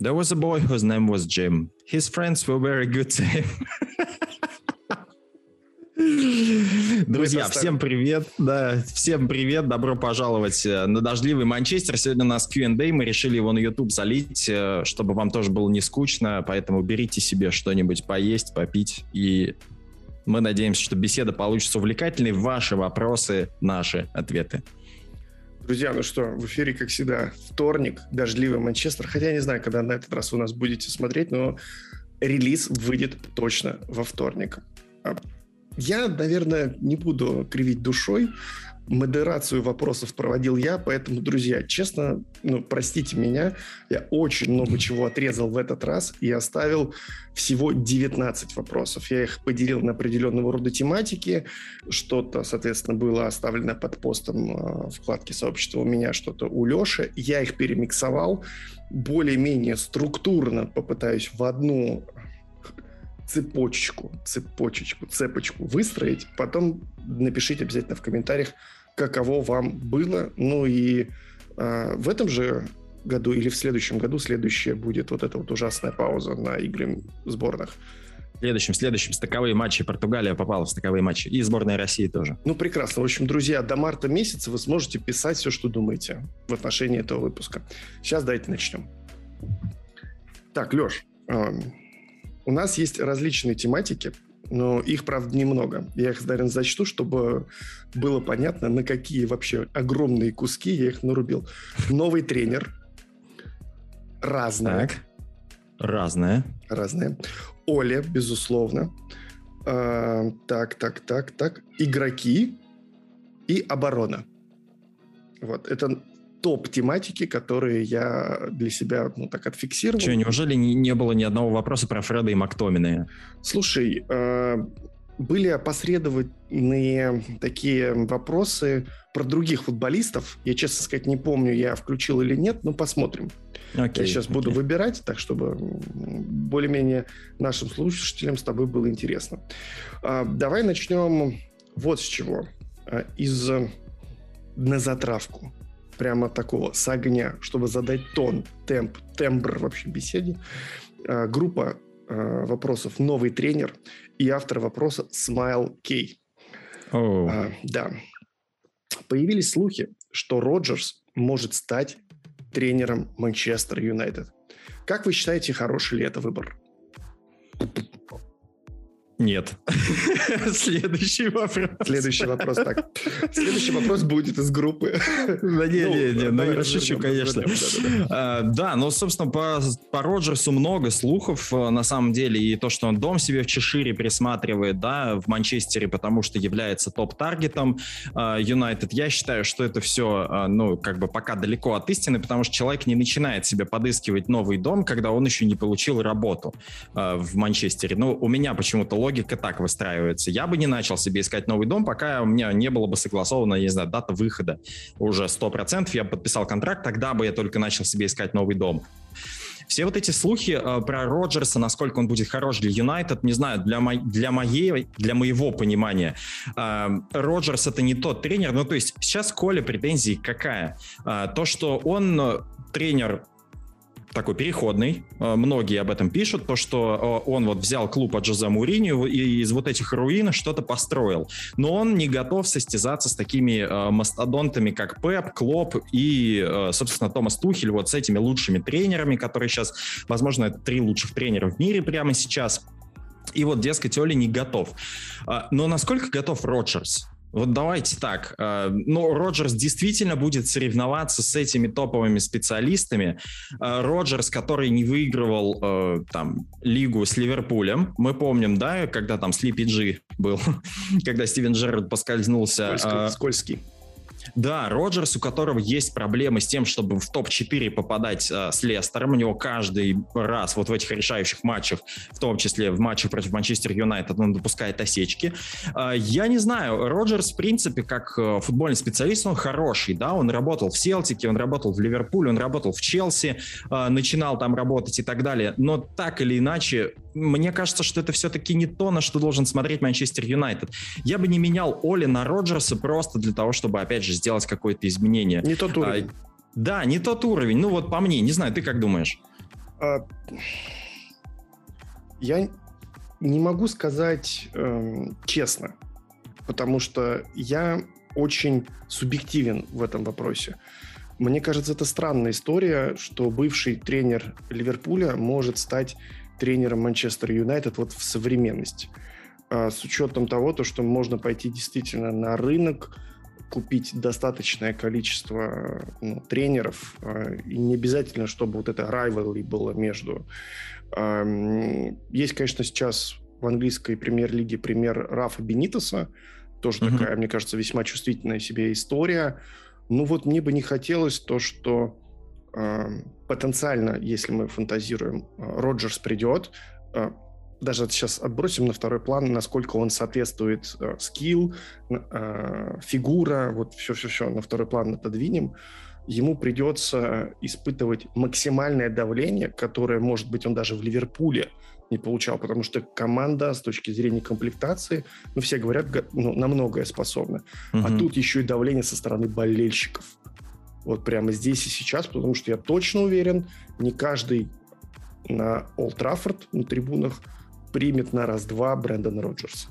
There was a boy whose name was Jim. His friends were very good to him. Друзья, всем привет. Да, всем привет. Добро пожаловать э, на дождливый Манчестер. Сегодня у нас Q&A. Мы решили его на YouTube залить, э, чтобы вам тоже было не скучно. Поэтому берите себе что-нибудь поесть, попить. И мы надеемся, что беседа получится увлекательной. Ваши вопросы, наши ответы. Друзья, ну что, в эфире, как всегда, вторник, дождливый Манчестер. Хотя я не знаю, когда на этот раз вы нас будете смотреть, но релиз выйдет точно во вторник. А я, наверное, не буду кривить душой модерацию вопросов проводил я, поэтому, друзья, честно, ну, простите меня, я очень много чего отрезал в этот раз и оставил всего 19 вопросов. Я их поделил на определенного рода тематики, что-то, соответственно, было оставлено под постом э, вкладки сообщества у меня, что-то у Леши. Я их перемиксовал, более-менее структурно попытаюсь в одну цепочку, цепочечку, цепочку выстроить. Потом напишите обязательно в комментариях, каково вам было. Ну и э, в этом же году или в следующем году следующая будет вот эта вот ужасная пауза на игры сборных. В следующем, следующем стыковые матчи Португалия попала в стыковые матчи. И сборная России тоже. Ну, прекрасно. В общем, друзья, до марта месяца вы сможете писать все, что думаете в отношении этого выпуска. Сейчас давайте начнем. Так, Леш, э, у нас есть различные тематики, но их, правда, немного. Я их, наверное, зачту, чтобы было понятно, на какие вообще огромные куски я их нарубил. Новый тренер. Разное. Так. Разное. Разное. Оля, безусловно. А, так, так, так, так. Игроки и оборона. Вот. Это топ тематики, которые я для себя ну, так отфиксировал. Что, неужели не, не было ни одного вопроса про Фреда и Мактомины? Слушай, э, были опосредованные такие вопросы про других футболистов. Я, честно сказать, не помню, я включил или нет, но посмотрим. Okay, я сейчас okay. буду выбирать, так чтобы более-менее нашим слушателям с тобой было интересно. Э, давай начнем вот с чего. Э, из на затравку прямо такого с огня, чтобы задать тон, темп, тембр вообще беседе. А, группа а, вопросов «Новый тренер» и автор вопроса «Смайл Кей». Oh. Да. Появились слухи, что Роджерс может стать тренером Манчестер Юнайтед. Как вы считаете, хороший ли это выбор? Нет. Следующий вопрос. Следующий вопрос, так. Следующий вопрос будет из группы. Да не, не, не, ну я шучу, конечно. А, да, но, собственно, по, по Роджерсу много слухов, э, на самом деле, и то, что он дом себе в Чешире присматривает, да, в Манчестере, потому что является топ-таргетом а, Юнайтед, я считаю, что это все, а, ну, как бы пока далеко от истины, потому что человек не начинает себе подыскивать новый дом, когда он еще не получил работу в Манчестере. Ну, у меня почему-то логика логика так выстраивается. Я бы не начал себе искать новый дом, пока у меня не было бы согласована, не знаю, дата выхода уже 100%. Я подписал контракт, тогда бы я только начал себе искать новый дом. Все вот эти слухи э, про Роджерса, насколько он будет хорош для Юнайтед, не знаю, для, мо- для, моей, для моего понимания, э, Роджерс это не тот тренер, ну то есть сейчас Коля претензии какая? Э, то, что он э, тренер такой переходный. Э, многие об этом пишут, то, что э, он вот взял клуб от Жозе Муриньо и из вот этих руин что-то построил. Но он не готов состязаться с такими э, мастодонтами, как Пеп, Клоп и, собственно, Томас Тухель, вот с этими лучшими тренерами, которые сейчас, возможно, три лучших тренера в мире прямо сейчас. И вот, дескать, Оли не готов. Но насколько готов Роджерс? Вот давайте так. Э, ну, Роджерс действительно будет соревноваться с этими топовыми специалистами. Э, Роджерс, который не выигрывал э, там лигу с Ливерпулем, мы помним, да, когда там Слипи Джи был, когда Стивен Джерард поскользнулся. Скользкий. скользкий. Да, Роджерс, у которого есть проблемы с тем, чтобы в топ-4 попадать э, с Лестером. У него каждый раз вот в этих решающих матчах, в том числе в матчах против Манчестер Юнайтед, он допускает осечки. Э, я не знаю, Роджерс, в принципе, как э, футбольный специалист, он хороший, да, он работал в Селтике, он работал в Ливерпуле, он работал в Челси, э, начинал там работать и так далее. Но так или иначе, мне кажется, что это все-таки не то, на что должен смотреть Манчестер Юнайтед. Я бы не менял Оли на Роджерса просто для того, чтобы, опять же, сделать какое-то изменение. Не тот уровень. А, да, не тот уровень. Ну вот по мне, не знаю, ты как думаешь? А, я не могу сказать э, честно, потому что я очень субъективен в этом вопросе. Мне кажется, это странная история, что бывший тренер Ливерпуля может стать тренером Манчестер Юнайтед вот в современности. А, с учетом того, то, что можно пойти действительно на рынок, купить достаточное количество ну, тренеров, а, и не обязательно, чтобы вот это rivalry было между. Есть, конечно, сейчас в английской премьер-лиге пример Рафа Бенитоса, тоже mm-hmm. такая, мне кажется, весьма чувствительная себе история. Ну вот мне бы не хотелось то, что э, потенциально, если мы фантазируем, э, Роджерс придет, э, даже сейчас отбросим на второй план, насколько он соответствует э, скилл, э, фигура, вот все-все-все на второй план отодвинем, ему придется испытывать максимальное давление, которое, может быть, он даже в Ливерпуле не получал, потому что команда с точки зрения комплектации, ну, все говорят, ну, на многое способна. Угу. А тут еще и давление со стороны болельщиков. Вот прямо здесь и сейчас, потому что я точно уверен, не каждый на Олд Траффорд на трибунах примет на раз-два Брэндона Роджерса.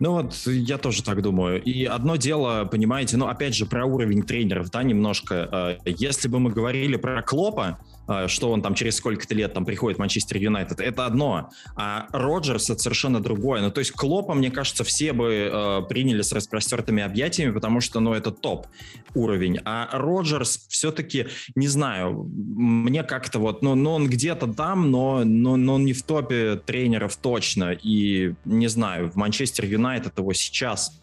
Ну вот, я тоже так думаю. И одно дело, понимаете, ну опять же про уровень тренеров, да, немножко. Э, если бы мы говорили про Клопа, что он там через сколько-то лет там приходит в Манчестер Юнайтед, это одно. А Роджерс это совершенно другое. Ну, то есть Клопа, мне кажется, все бы э, приняли с распростертыми объятиями, потому что, ну, это топ уровень. А Роджерс все-таки, не знаю, мне как-то вот, ну, ну он где-то там, но, но, но он не в топе тренеров точно. И, не знаю, в Манчестер Юнайтед его сейчас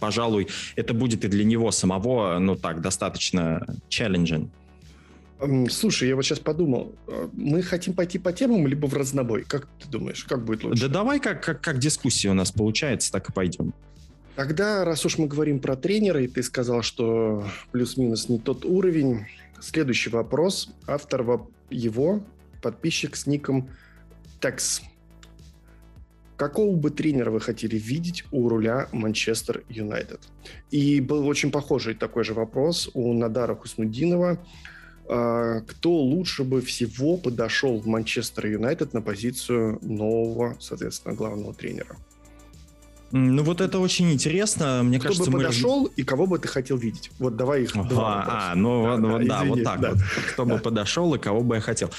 пожалуй, это будет и для него самого, ну так, достаточно challenging. Слушай, я вот сейчас подумал, э, мы хотим пойти по темам, либо в разнобой? Как ты думаешь, как будет лучше? Да давай, как, как, как дискуссия у нас получается, так и пойдем. Тогда, раз уж мы говорим про тренера, и ты сказал, что плюс-минус не тот уровень, следующий вопрос. Автор его, подписчик с ником Текс. Какого бы тренера вы хотели видеть у руля Манчестер Юнайтед? И был очень похожий такой же вопрос у Надара Хуснудинова. А, кто лучше бы всего подошел в Манчестер Юнайтед на позицию нового, соответственно, главного тренера? Ну вот это очень интересно. Мне Кто кажется, бы мы... подошел и кого бы ты хотел видеть? Вот давай их. Два а, ну да, вот, да, вот, да, вот так да. вот. Кто да. бы подошел и кого бы я хотел.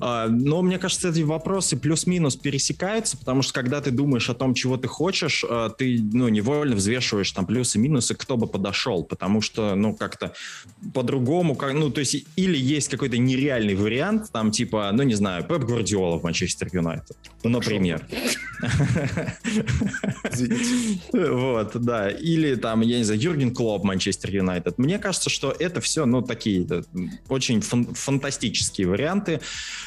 А, но мне кажется, эти вопросы плюс-минус пересекаются, потому что когда ты думаешь о том, чего ты хочешь, а, ты ну невольно взвешиваешь там плюсы и минусы, кто бы подошел, потому что ну как-то по-другому, как, ну то есть или есть какой-то нереальный вариант, там типа, ну не знаю, Пеп Гвардиола в Манчестер Юнайтед, например. Извините. Вот, да. Или там, я не знаю, Юрген Клоп, Манчестер Юнайтед. Мне кажется, что это все, ну, такие очень фан- фантастические варианты.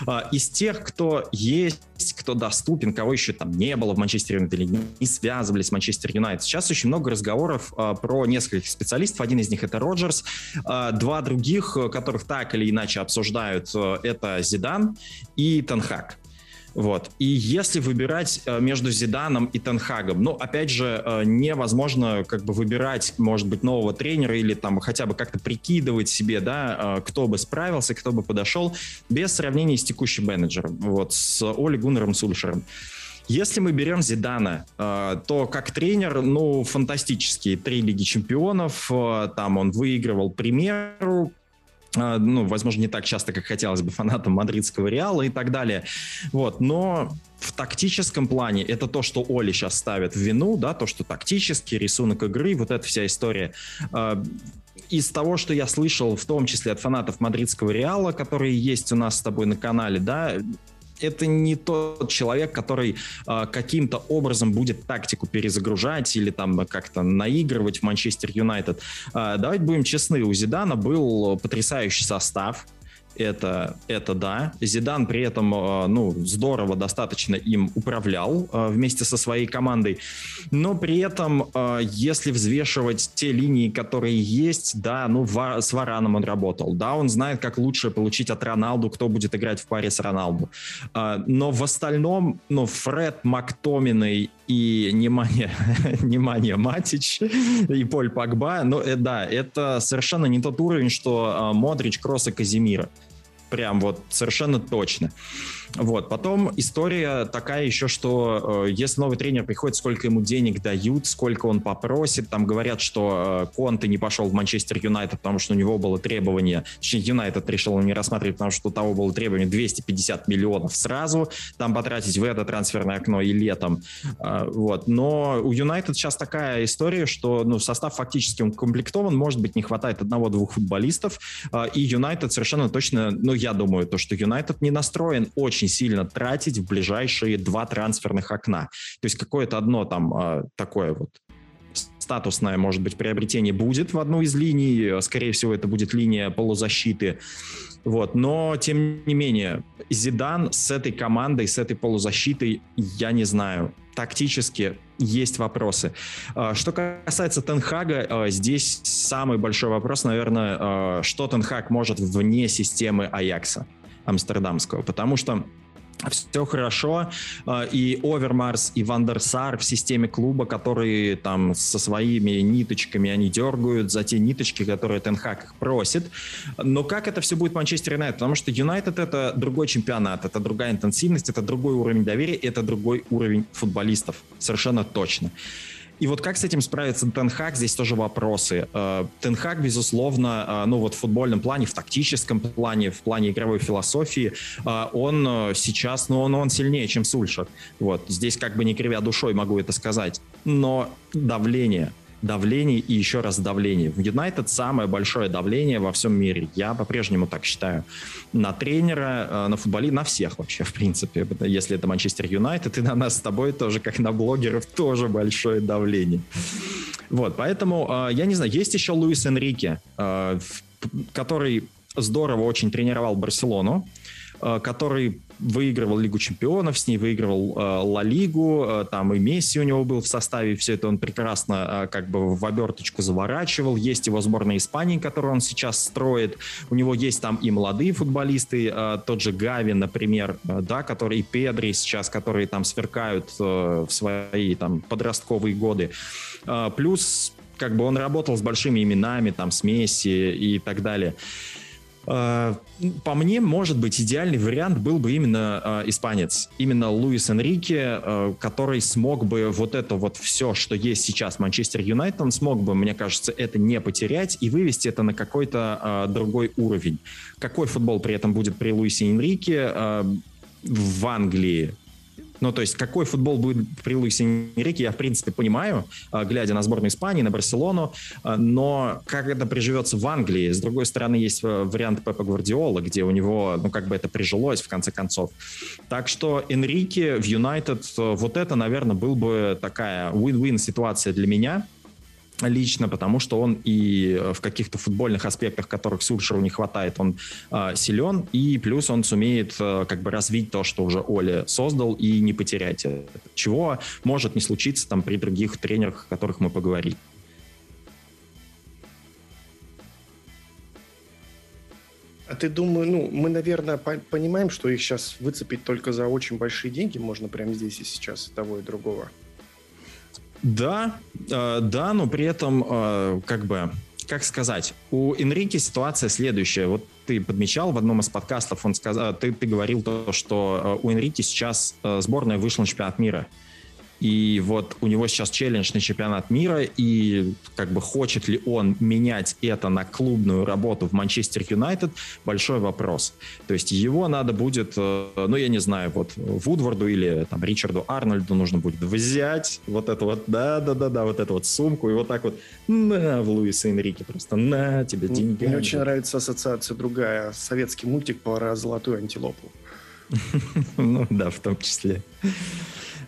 А, из тех, кто есть, кто доступен, кого еще там не было в Манчестер Юнайтед или не связывались с Манчестер Юнайтед. Сейчас очень много разговоров а, про нескольких специалистов. Один из них это Роджерс. А, два других, которых так или иначе обсуждают, это Зидан и Танхак. Вот. И если выбирать э, между Зиданом и Тенхагом, ну, опять же, э, невозможно как бы выбирать, может быть, нового тренера или там хотя бы как-то прикидывать себе, да, э, кто бы справился, кто бы подошел, без сравнения с текущим менеджером, вот, с Оли Гуннером Сульшером. Если мы берем Зидана, то как тренер, ну, фантастический. Три Лиги Чемпионов, там он выигрывал премьеру, ну, возможно, не так часто, как хотелось бы фанатам мадридского Реала и так далее. Вот, но в тактическом плане это то, что Оли сейчас ставит в вину, да, то, что тактический рисунок игры, вот эта вся история. А, из того, что я слышал, в том числе от фанатов мадридского Реала, которые есть у нас с тобой на канале, да, это не тот человек, который э, каким-то образом будет тактику перезагружать или там как-то наигрывать в Манчестер Юнайтед. Э, давайте будем честны, у Зидана был потрясающий состав, это, это да. Зидан при этом, э, ну, здорово достаточно им управлял э, вместе со своей командой. Но при этом, э, если взвешивать те линии, которые есть, да, ну, с Вараном он работал. Да, он знает, как лучше получить от Роналду, кто будет играть в паре с Роналду. Но в остальном, ну, Фред, Мактоминой и внимание, внимание Матич и Поль Пакба, ну, да, это совершенно не тот уровень, что Модрич, Кросс и Казимира. прям вот совершенно точно. Вот. Потом история такая еще, что э, если новый тренер приходит, сколько ему денег дают, сколько он попросит. Там говорят, что э, Конте не пошел в Манчестер Юнайтед, потому что у него было требование, точнее, Юнайтед решил не рассматривать, потому что у того было требование 250 миллионов сразу там потратить в это трансферное окно и летом. Э, вот. Но у Юнайтед сейчас такая история, что ну, состав фактически он комплектован, может быть, не хватает одного-двух футболистов, э, и Юнайтед совершенно точно, ну, я думаю, то, что Юнайтед не настроен очень очень сильно тратить в ближайшие два трансферных окна. То есть какое-то одно там э, такое вот статусное, может быть, приобретение будет в одну из линий. Скорее всего, это будет линия полузащиты. Вот. Но, тем не менее, Зидан с этой командой, с этой полузащитой, я не знаю, тактически есть вопросы. А, что касается Тенхага, а, здесь самый большой вопрос, наверное, а, что Тенхаг может вне системы Аякса амстердамского, потому что все хорошо, а, и Овермарс, и Вандерсар в системе клуба, которые там со своими ниточками они дергают за те ниточки, которые Тенхак их просит. Но как это все будет Манчестер Юнайтед? Потому что Юнайтед это другой чемпионат, это другая интенсивность, это другой уровень доверия, это другой уровень футболистов. Совершенно точно. И вот как с этим справится Тенхак, здесь тоже вопросы. Э, Тенхак, безусловно, э, ну вот в футбольном плане, в тактическом плане, в плане игровой философии, э, он сейчас, ну он, он сильнее, чем Сульшер. Вот, здесь как бы не кривя душой могу это сказать. Но давление, давление и еще раз давление. В Юнайтед самое большое давление во всем мире. Я по-прежнему так считаю. На тренера, э, на футболе, на всех вообще, в принципе. Если это Манчестер Юнайтед, и на нас с тобой тоже, как на блогеров, тоже большое давление. Вот, поэтому, э, я не знаю, есть еще Луис Энрике, э, который здорово очень тренировал Барселону, который выигрывал Лигу чемпионов, с ней выигрывал э, Ла Лигу, э, там и Месси у него был в составе, все это он прекрасно э, как бы в оберточку заворачивал. Есть его сборная Испании, которую он сейчас строит. У него есть там и молодые футболисты, тот же Гави, например, да, который и Педри сейчас, которые там сверкают в свои там подростковые годы. Плюс как бы он работал с большими именами, там, с Месси и так далее. Э, по мне, может быть, идеальный вариант был бы именно э, испанец, именно Луис Энрике, э, который смог бы вот это вот все, что есть сейчас Манчестер Юнайтед, он смог бы, мне кажется, это не потерять и вывести это на какой-то э, другой уровень. Какой футбол при этом будет при Луисе Энрике э, в Англии? Ну, то есть, какой футбол будет при Луисе Энрике, я, в принципе, понимаю, а, глядя на сборную Испании, на Барселону, а, но как это приживется в Англии? С другой стороны, есть э, вариант Пепа Гвардиола, где у него, ну, как бы это прижилось, в конце концов. Так что Энрике в Юнайтед, э, вот это, наверное, был бы такая win-win ситуация для меня, лично, потому что он и э, в каких-то футбольных аспектах, которых Сульшеру не хватает, он э, силен, и плюс он сумеет э, как бы развить то, что уже Оля создал, и не потерять это. Чего может не случиться там при других тренерах, о которых мы поговорили. А ты думаешь, ну, мы, наверное, по- понимаем, что их сейчас выцепить только за очень большие деньги можно прямо здесь и сейчас, того и другого. Да, э, да, но при этом, э, как бы, как сказать, у Энрике ситуация следующая. Вот ты подмечал в одном из подкастов, он сказал, ты, ты говорил то, что э, у Энрике сейчас сборная вышла на чемпионат мира. И вот у него сейчас челлендж на чемпионат мира, и как бы хочет ли он менять это на клубную работу в Манчестер Юнайтед, большой вопрос. То есть его надо будет, э, ну я не знаю, вот Вудварду или там Ричарду Арнольду нужно будет взять вот это вот, да-да-да-да, вот эту вот сумку, и вот так вот на в Луиса Энрике просто на тебе деньги. Мне очень нравится ассоциация другая, советский мультик про золотую антилопу. Ну да, в том числе.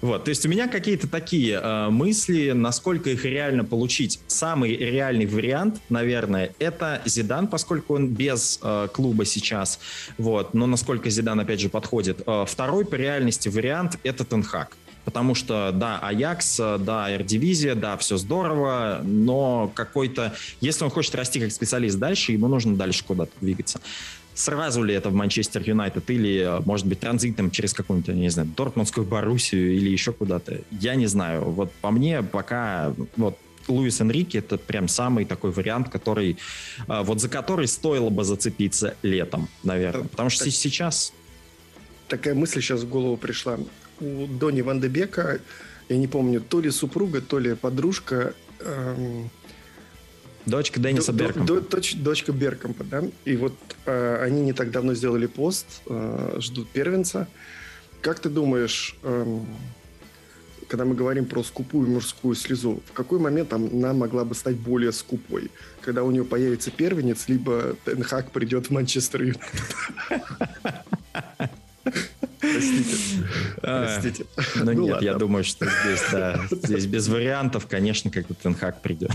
Вот, то есть у меня какие-то такие э, мысли, насколько их реально получить. Самый реальный вариант, наверное, это Зидан, поскольку он без э, клуба сейчас. Вот, но насколько Зидан опять же подходит. Э, второй по реальности вариант это Тенхак. Потому что, да, Аякс, да, Эрдивизия, да, все здорово, но какой-то... Если он хочет расти как специалист дальше, ему нужно дальше куда-то двигаться сразу ли это в Манчестер Юнайтед или, может быть, транзитом через какую-нибудь, не знаю, Дортмундскую Боруссию или еще куда-то. Я не знаю. Вот по мне пока вот Луис Энрике это прям самый такой вариант, который, вот за который стоило бы зацепиться летом, наверное. Потому что так, сейчас... Такая мысль сейчас в голову пришла. У Дони Ван де Бека, я не помню, то ли супруга, то ли подружка... Эм Дочка Денниса до, Беркомпа. До, доч, дочка Беркомпа, да. И вот э, они не так давно сделали пост, э, ждут первенца. Как ты думаешь, э, когда мы говорим про скупую мужскую слезу, в какой момент она могла бы стать более скупой? Когда у нее появится первенец, либо Тенхак придет в Манчестер Юнайтед? Простите. Простите. Ну, ну нет, я думаю, что здесь, да, здесь без вариантов, конечно, как бы Тенхак придет.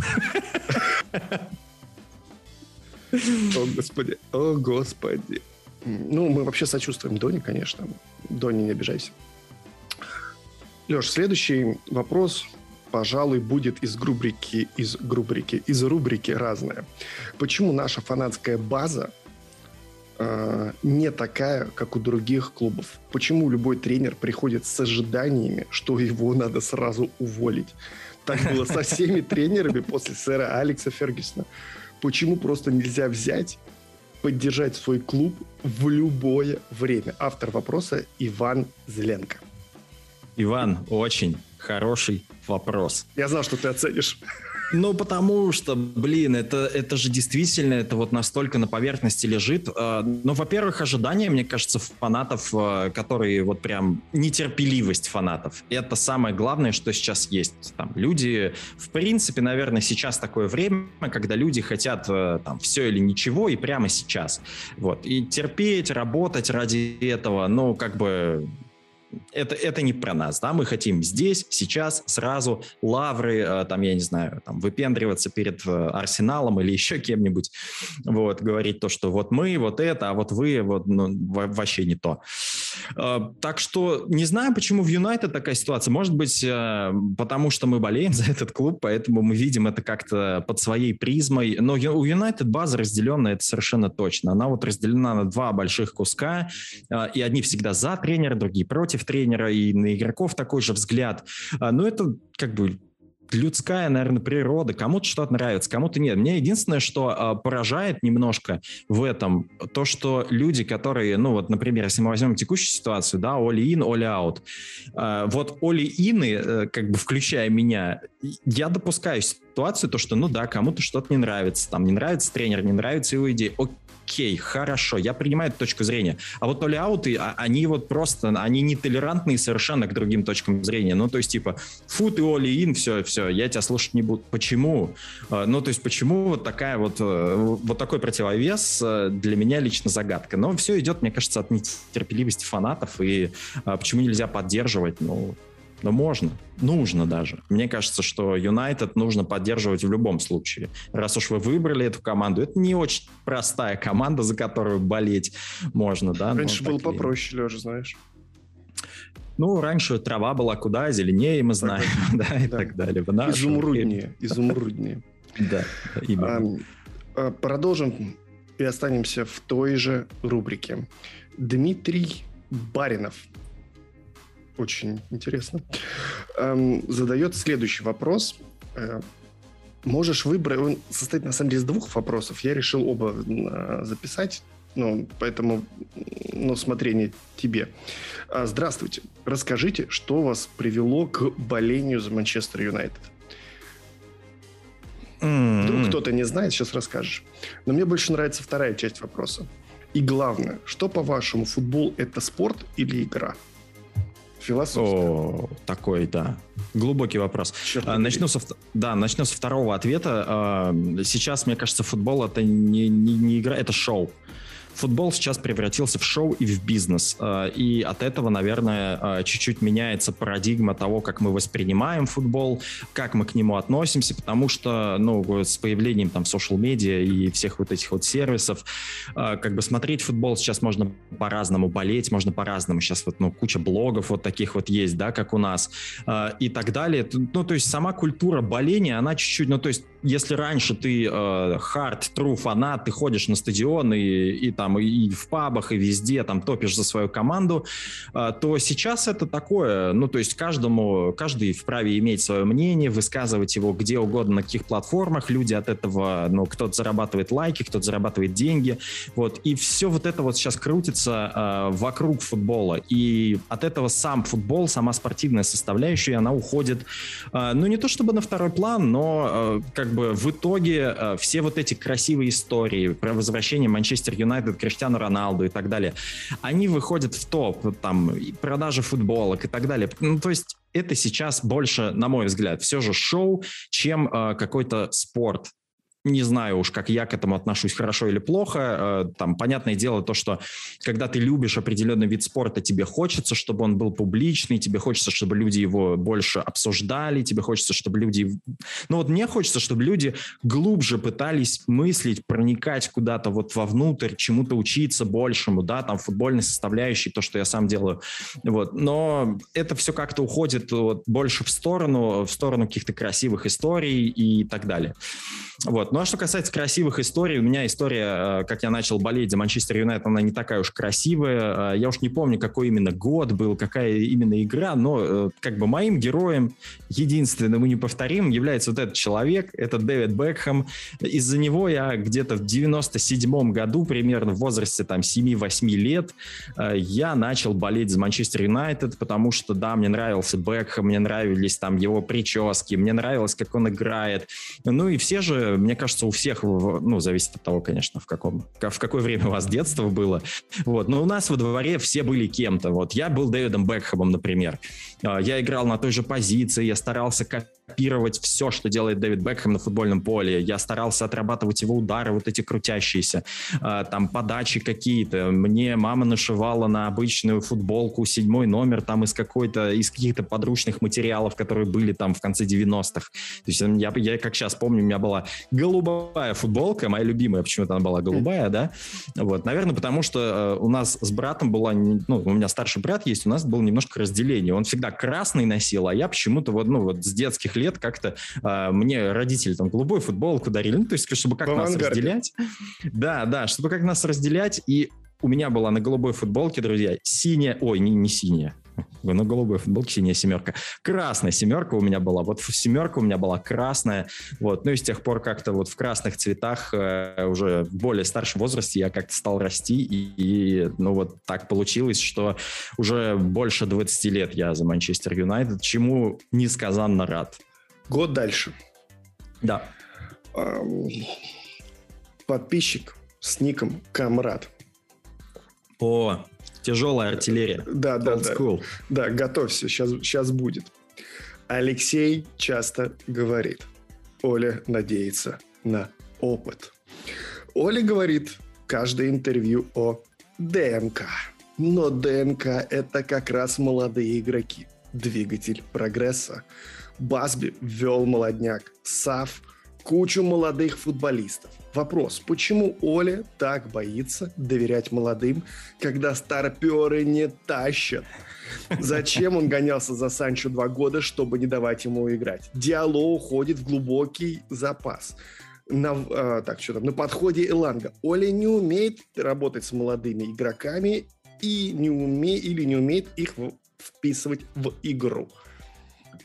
О, господи. О, господи. Ну, мы вообще сочувствуем Доне, конечно. Доне, не обижайся. Леш, следующий вопрос, пожалуй, будет из рубрики, из рубрики, из рубрики разная. Почему наша фанатская база э, не такая, как у других клубов? Почему любой тренер приходит с ожиданиями, что его надо сразу уволить? Так было со всеми тренерами после сэра Алекса Фергюсона. Почему просто нельзя взять, поддержать свой клуб в любое время? Автор вопроса Иван Зеленко. Иван, очень хороший вопрос. Я знал, что ты оценишь. Ну, потому что, блин, это, это же действительно, это вот настолько на поверхности лежит. А, ну, во-первых, ожидания, мне кажется, фанатов, а, которые вот прям нетерпеливость фанатов. Это самое главное, что сейчас есть. Там люди, в принципе, наверное, сейчас такое время, когда люди хотят а, там все или ничего и прямо сейчас. Вот. И терпеть, работать ради этого, ну, как бы это, это не про нас, да, мы хотим здесь, сейчас, сразу лавры, э, там, я не знаю, там, выпендриваться перед э, Арсеналом или еще кем-нибудь, вот, говорить то, что вот мы, вот это, а вот вы, вот, ну, вообще не то. Э, так что не знаю, почему в Юнайтед такая ситуация. Может быть, потому что мы болеем за этот клуб, поэтому мы видим это как-то под своей призмой. Но у Юнайтед база разделенная, это совершенно точно. Она вот разделена на два больших куска, и одни всегда за тренера, другие против тренера, и на игроков такой же взгляд. Но это как бы людская, наверное, природа. Кому-то что-то нравится, кому-то нет. Мне единственное, что э, поражает немножко в этом, то, что люди, которые, ну вот, например, если мы возьмем текущую ситуацию, да, all in, all out. Э, вот all in, э, как бы включая меня, я допускаю ситуацию, то, что, ну да, кому-то что-то не нравится, там, не нравится тренер, не нравится его идея окей, хорошо, я принимаю эту точку зрения. А вот толли-ауты, а, они вот просто, они нетолерантные совершенно к другим точкам зрения. Ну, то есть, типа, фу, ты оли-ин, все, все, я тебя слушать не буду. Почему? А, ну, то есть, почему вот такая вот, э, вот такой противовес э, для меня лично загадка. Но все идет, мне кажется, от нетерпеливости фанатов, и а, почему нельзя поддерживать, ну, но можно, нужно даже. Мне кажется, что Юнайтед нужно поддерживать в любом случае. Раз уж вы выбрали эту команду, это не очень простая команда, за которую болеть можно, да. Раньше было попроще, Лежа, знаешь. Ну, раньше трава была куда зеленее, мы знаем, да, и так далее. Изумруднее, изумруднее. Да, именно. А, продолжим и останемся в той же рубрике. Дмитрий Баринов очень интересно, эм, задает следующий вопрос. Э, можешь выбрать... Он состоит, на самом деле, из двух вопросов. Я решил оба э, записать, ну, поэтому, ну, смотрение тебе. А, здравствуйте. Расскажите, что вас привело к болению за Манчестер Юнайтед? Mm-hmm. Вдруг кто-то не знает, сейчас расскажешь. Но мне больше нравится вторая часть вопроса. И главное, что, по-вашему, футбол – это спорт или игра? Философская. О, такой, да. Глубокий вопрос. А, начну со, да, начну со второго ответа. А, сейчас, мне кажется, футбол это не, не, не игра, это шоу футбол сейчас превратился в шоу и в бизнес. А, и от этого, наверное, а, чуть-чуть меняется парадигма того, как мы воспринимаем футбол, как мы к нему относимся, потому что, ну, с появлением там социал-медиа и всех вот этих вот сервисов, а, как бы смотреть футбол сейчас можно по-разному, болеть можно по-разному. Сейчас вот, ну, куча блогов вот таких вот есть, да, как у нас, и так далее. Ну, то есть сама культура боления, она чуть-чуть, ну, то есть если раньше ты хард, true фанат, ты ходишь на стадион и, и там и в пабах, и везде там топишь за свою команду, э, то сейчас это такое, ну, то есть каждому, каждый вправе иметь свое мнение, высказывать его где угодно, на каких платформах, люди от этого, ну, кто-то зарабатывает лайки, кто-то зарабатывает деньги, вот, и все вот это вот сейчас крутится э, вокруг футбола, и от этого сам футбол, сама спортивная составляющая, она уходит, э, ну, не то чтобы на второй план, но как бы в итоге все вот эти красивые истории про возвращение Манчестер Юнайтед, Криштиану Роналду и так далее, они выходят в топ, там, продажи футболок и так далее. Ну, то есть это сейчас больше, на мой взгляд, все же шоу, чем э, какой-то спорт не знаю уж, как я к этому отношусь, хорошо или плохо. Э, там, понятное дело, то, что когда ты любишь определенный вид спорта, тебе хочется, чтобы он был публичный, тебе хочется, чтобы люди его больше обсуждали, тебе хочется, чтобы люди... Ну вот мне хочется, чтобы люди глубже пытались мыслить, проникать куда-то вот вовнутрь, чему-то учиться большему, да, там футбольной составляющей, то, что я сам делаю. Вот. Но это все как-то уходит вот больше в сторону, в сторону каких-то красивых историй и так далее. Вот. Ну а что касается красивых историй, у меня история, э, как я начал болеть за Манчестер Юнайтед, она не такая уж красивая. Э, я уж не помню, какой именно год был, какая именно игра, но э, как бы моим героем, единственным и неповторимым, является вот этот человек, это Дэвид Бекхэм. Из-за него я где-то в 97 году, примерно в возрасте там 7-8 лет, я начал болеть за Манчестер Юнайтед, потому что, да, мне нравился Бекхэм, мне нравились там его прически, мне нравилось, как он играет. Ну и все же мне кажется, у всех, ну, зависит от того, конечно, в каком, в какое время у вас детство было. Вот. Но у нас во дворе все были кем-то. Вот я был Дэвидом Бекхэмом, например. А, я играл на той же позиции, я старался копировать все, что делает Дэвид Бекхэм на футбольном поле. Я старался отрабатывать его удары, вот эти крутящиеся, а, там подачи какие-то. Мне мама нашивала на обычную футболку седьмой номер там из какой-то, из каких-то подручных материалов, которые были там в конце 90-х. То есть я, я как сейчас помню, у меня была голубая футболка, моя любимая, почему-то она была голубая, да, вот, наверное, потому что э, у нас с братом была, ну, у меня старший брат есть, у нас было немножко разделение, он всегда красный носил, а я почему-то вот, ну, вот с детских лет как-то э, мне родители там голубую футболку дарили, ну, то есть, чтобы как нас разделять, да, да, чтобы как нас разделять, и у меня была на голубой футболке, друзья, синяя, ой, не, не синяя, на голубой футболке синяя семерка. Красная семерка у меня была. Вот семерка у меня была красная. Вот. Ну и с тех пор как-то вот в красных цветах э, уже в более старшем возрасте я как-то стал расти. И, и ну вот так получилось, что уже больше 20 лет я за Манчестер Юнайтед, чему несказанно рад. Год дальше. Да. Подписчик с ником Камрад. О, Тяжелая артиллерия. Да, да, да. School. Да, готовься, сейчас, сейчас будет. Алексей часто говорит, Оля надеется на опыт. Оля говорит каждое интервью о ДНК. Но ДНК – это как раз молодые игроки. Двигатель прогресса. Басби ввел молодняк. Сав – кучу молодых футболистов. Вопрос, почему Оля так боится доверять молодым, когда старперы не тащат? Зачем он гонялся за Санчо два года, чтобы не давать ему играть? Диало уходит в глубокий запас. На, а, так, что там, на подходе Эланга. Оля не умеет работать с молодыми игроками и не уме, или не умеет их вписывать в игру.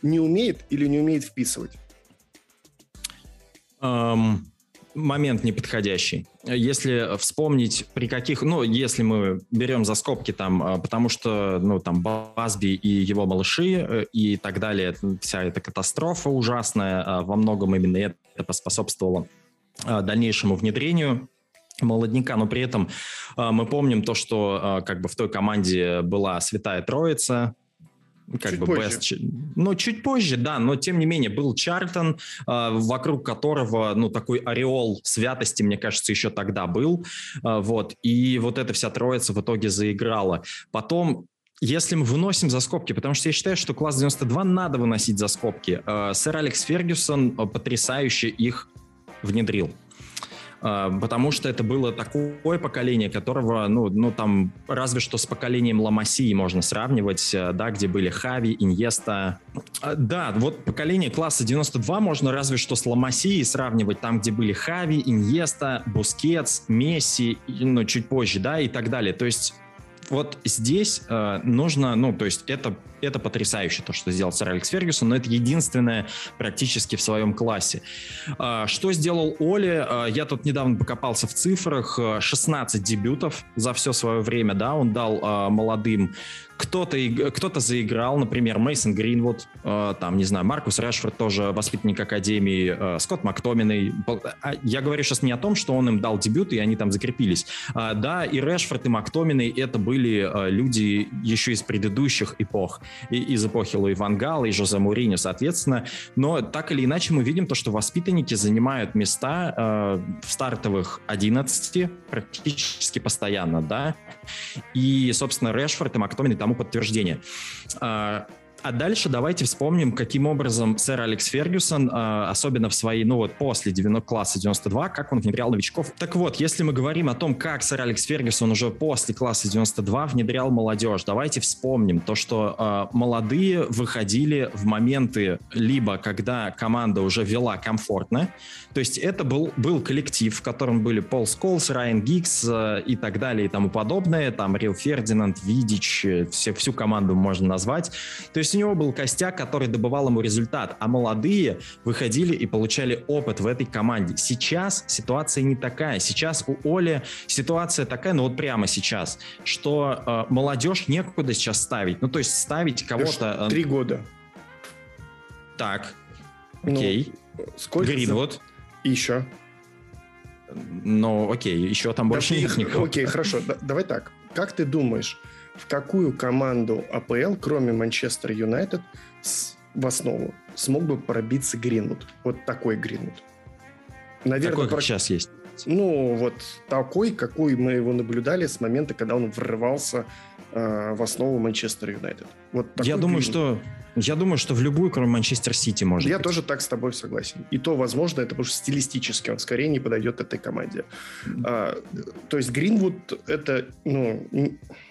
Не умеет или не умеет вписывать? Um момент неподходящий. Если вспомнить, при каких, ну, если мы берем за скобки там, а, потому что, ну, там, Базби и его малыши э, и так далее, вся эта катастрофа ужасная, а, во многом именно это поспособствовало а, дальнейшему внедрению молодняка, но при этом мы помним то, что как бы в той команде была Святая Троица, как чуть бы позже. Best, ну, чуть позже, да, но тем не менее был Чарльтон, э, вокруг которого, ну, такой ореол святости, мне кажется, еще тогда был, э, вот, и вот эта вся троица в итоге заиграла. Потом если мы выносим за скобки, потому что я считаю, что класс 92 надо выносить за скобки. Э, сэр Алекс Фергюсон потрясающе их внедрил. Потому что это было такое поколение, которого, ну, ну там, разве что с поколением Ла Масии можно сравнивать, да, где были Хави, Иньеста. Да, вот поколение класса 92 можно разве что с Ла Масией сравнивать, там, где были Хави, Иньеста, Бускетс, Месси, ну, чуть позже, да, и так далее. То есть вот здесь э, нужно, ну, то есть это, это потрясающе, то, что сделал сэр Алекс Фергюсон, но это единственное практически в своем классе. Э, что сделал Оли? Э, я тут недавно покопался в цифрах. 16 дебютов за все свое время, да, он дал молодым кто-то кто заиграл, например, Мейсон Гринвуд, там, не знаю, Маркус Решфорд тоже воспитанник Академии, Скотт Мактоминой. А, я говорю сейчас не о том, что он им дал дебют, и они там закрепились. А, да, и Решфорд, и Мактоминой это были люди еще из предыдущих эпох, и, из эпохи Луи Ван Гала и Жозе Муриньо, соответственно. Но так или иначе мы видим то, что воспитанники занимают места в стартовых 11 практически постоянно, да. И, собственно, Решфорд и Мактоминой тому подтверждение. А, а дальше давайте вспомним, каким образом сэр Алекс Фергюсон, э, особенно в своей, ну вот после 90, класса 92, как он внедрял новичков. Так вот, если мы говорим о том, как сэр Алекс Фергюсон уже после класса 92 внедрял молодежь, давайте вспомним то, что э, молодые выходили в моменты либо когда команда уже вела комфортно, то есть это был, был коллектив, в котором были Пол Сколс, Райан Гикс э, и так далее и тому подобное, там Рил Фердинанд, Видич, э, все, всю команду можно назвать. То есть него был костяк, который добывал ему результат, а молодые выходили и получали опыт в этой команде. Сейчас ситуация не такая. Сейчас у Оли ситуация такая, ну вот прямо сейчас, что э, молодежь некуда сейчас ставить. Ну то есть ставить кого-то... Э, Три года. Так, ну, окей. Ну, сколько? Гринвуд. И еще. Ну, окей, еще там больше да, нет никого. Окей, хорошо. давай так. Как ты думаешь, в какую команду АПЛ, кроме Манчестер Юнайтед, в основу смог бы пробиться Гринвуд? Вот такой Гринвуд. Наверное, такой, как про... сейчас есть. Ну, вот такой, какой мы его наблюдали с момента, когда он врывался э, в основу Манчестер Юнайтед. Вот Я думаю, что я думаю, что в любую, кроме Манчестер Сити, можно. Я быть. тоже так с тобой согласен. И то, возможно, это потому что стилистически он скорее не подойдет этой команде. А, то есть Гринвуд это, ну,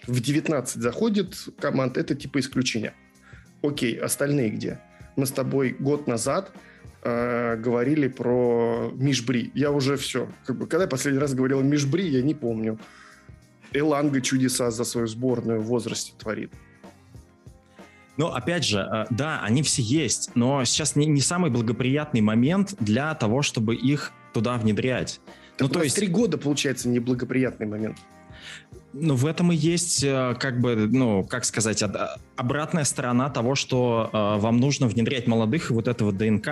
в 19 заходит команд, это типа исключение. Окей, остальные где? Мы с тобой год назад э, говорили про Мишбри. Я уже все. Как бы, когда я последний раз говорил о Мишбри, я не помню. Эланга чудеса за свою сборную в возрасте творит. Но опять же, э, да, они все есть, но сейчас не, не самый благоприятный момент для того, чтобы их туда внедрять. Так ну, то есть три года получается неблагоприятный момент. Ну, в этом и есть, э, как бы, ну, как сказать, обратная сторона того, что э, вам нужно внедрять молодых и вот этого ДНК.